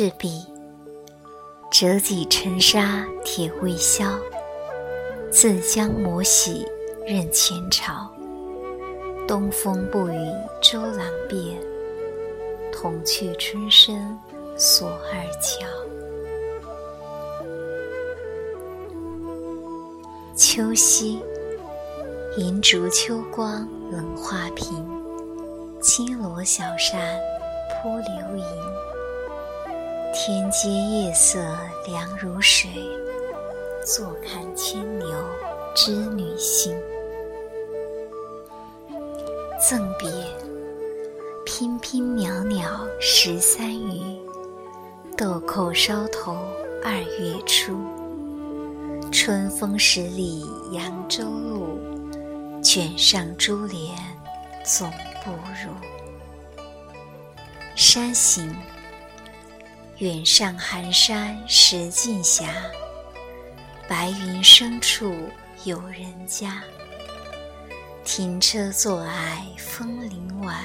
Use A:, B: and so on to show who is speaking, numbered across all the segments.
A: 赤壁，折戟沉沙铁未销，自将磨洗认前朝。东风不与周郎便，同去春深锁二乔。秋夕，银烛秋光冷画屏，轻罗小扇扑流萤。天阶夜色凉如水，坐看牵牛织女星。赠别，娉娉袅袅十三余，豆蔻梢头二月初。春风十里扬州路，卷上珠帘总不如。山行，远上寒山石径斜，白云深处有人家。停车坐爱枫林晚，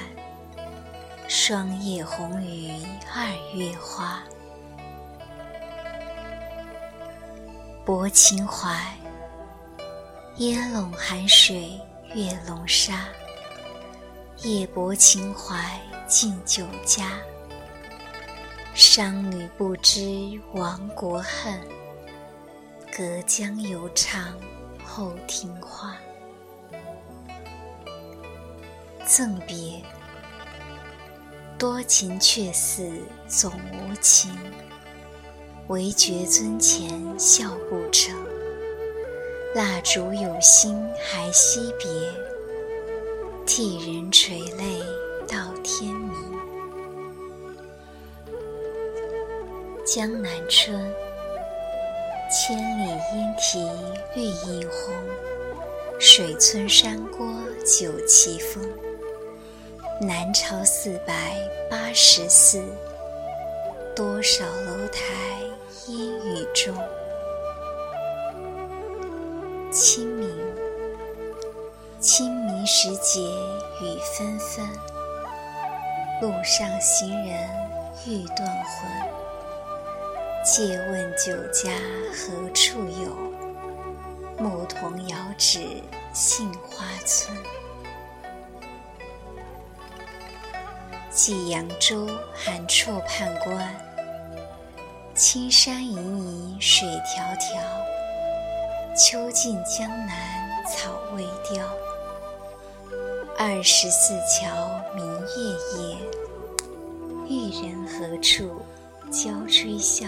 A: 霜叶红于二月花。泊秦淮，烟笼寒水月笼沙。夜泊秦淮近酒家，商女不知亡国恨，隔江犹唱后庭花。赠别，多情却似总无情，唯觉樽前笑不成。蜡烛有心还惜别，替人垂泪到天明。江南春，千里莺啼绿映红，水村山郭酒旗风。南朝四百八十寺，多少楼台烟雨中。清明，清明时节雨纷纷，路上行人欲断魂。借问酒家何处有？牧童遥指杏花村。寄扬州韩绰判官，青山隐隐水迢迢。秋尽江南草未凋，二十四桥明月夜。玉人何处教吹箫？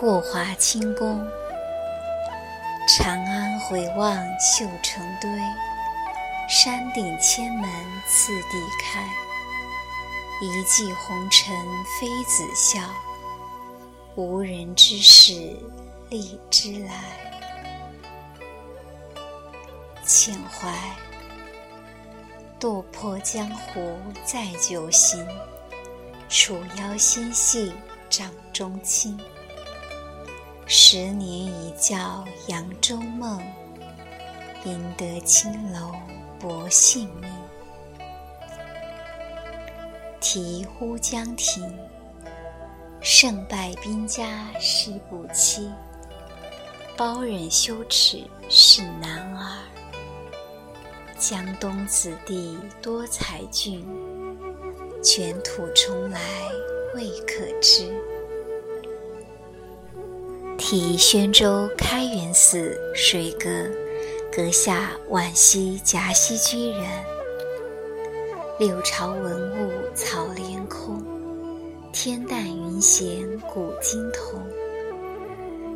A: 过华清宫，长安回望绣成堆。山顶千门次第开，一骑红尘妃子笑，无人知是荔枝来。遣怀，堕破江湖再酒行，楚腰纤细掌中轻。十年一觉扬州梦，赢得青楼。薄幸命，题乌江亭。胜败兵家事不期，包忍羞耻是男儿。江东子弟多才俊，卷土重来未可知。题宣州开元寺水阁。阁下惋惜夹溪居人，六朝文物草连空。天淡云闲古今同，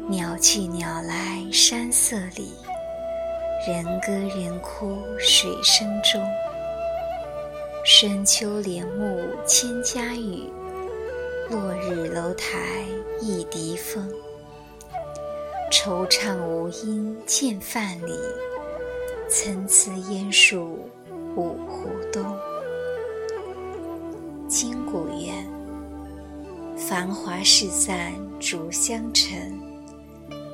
A: 鸟去鸟来山色里，人歌人哭水声中。深秋帘幕千家雨，落日楼台一笛风。惆怅无音见范蠡，参差烟树五湖东。金谷园，繁华事散逐香尘，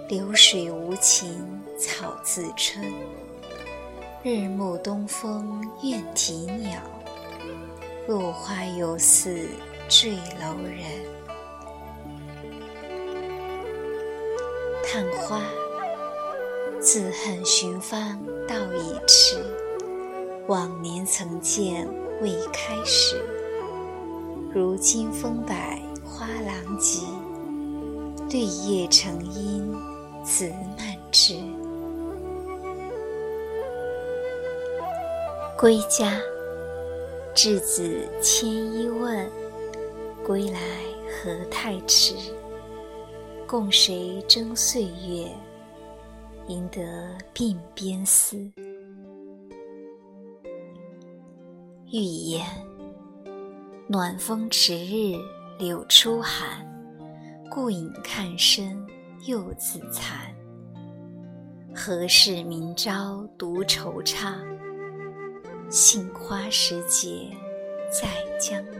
A: 流水无情草自春。日暮东风怨啼鸟，落花犹似坠楼人。探花，自恨寻芳到已迟。往年曾见未开时，如今风摆花狼藉。绿叶成荫子满枝。归家，稚子牵衣问：归来何太迟？共谁争岁月？赢得鬓边丝。寓言：暖风迟日柳初寒，顾影看身又自残。何事明朝独惆怅？杏花时节在江南。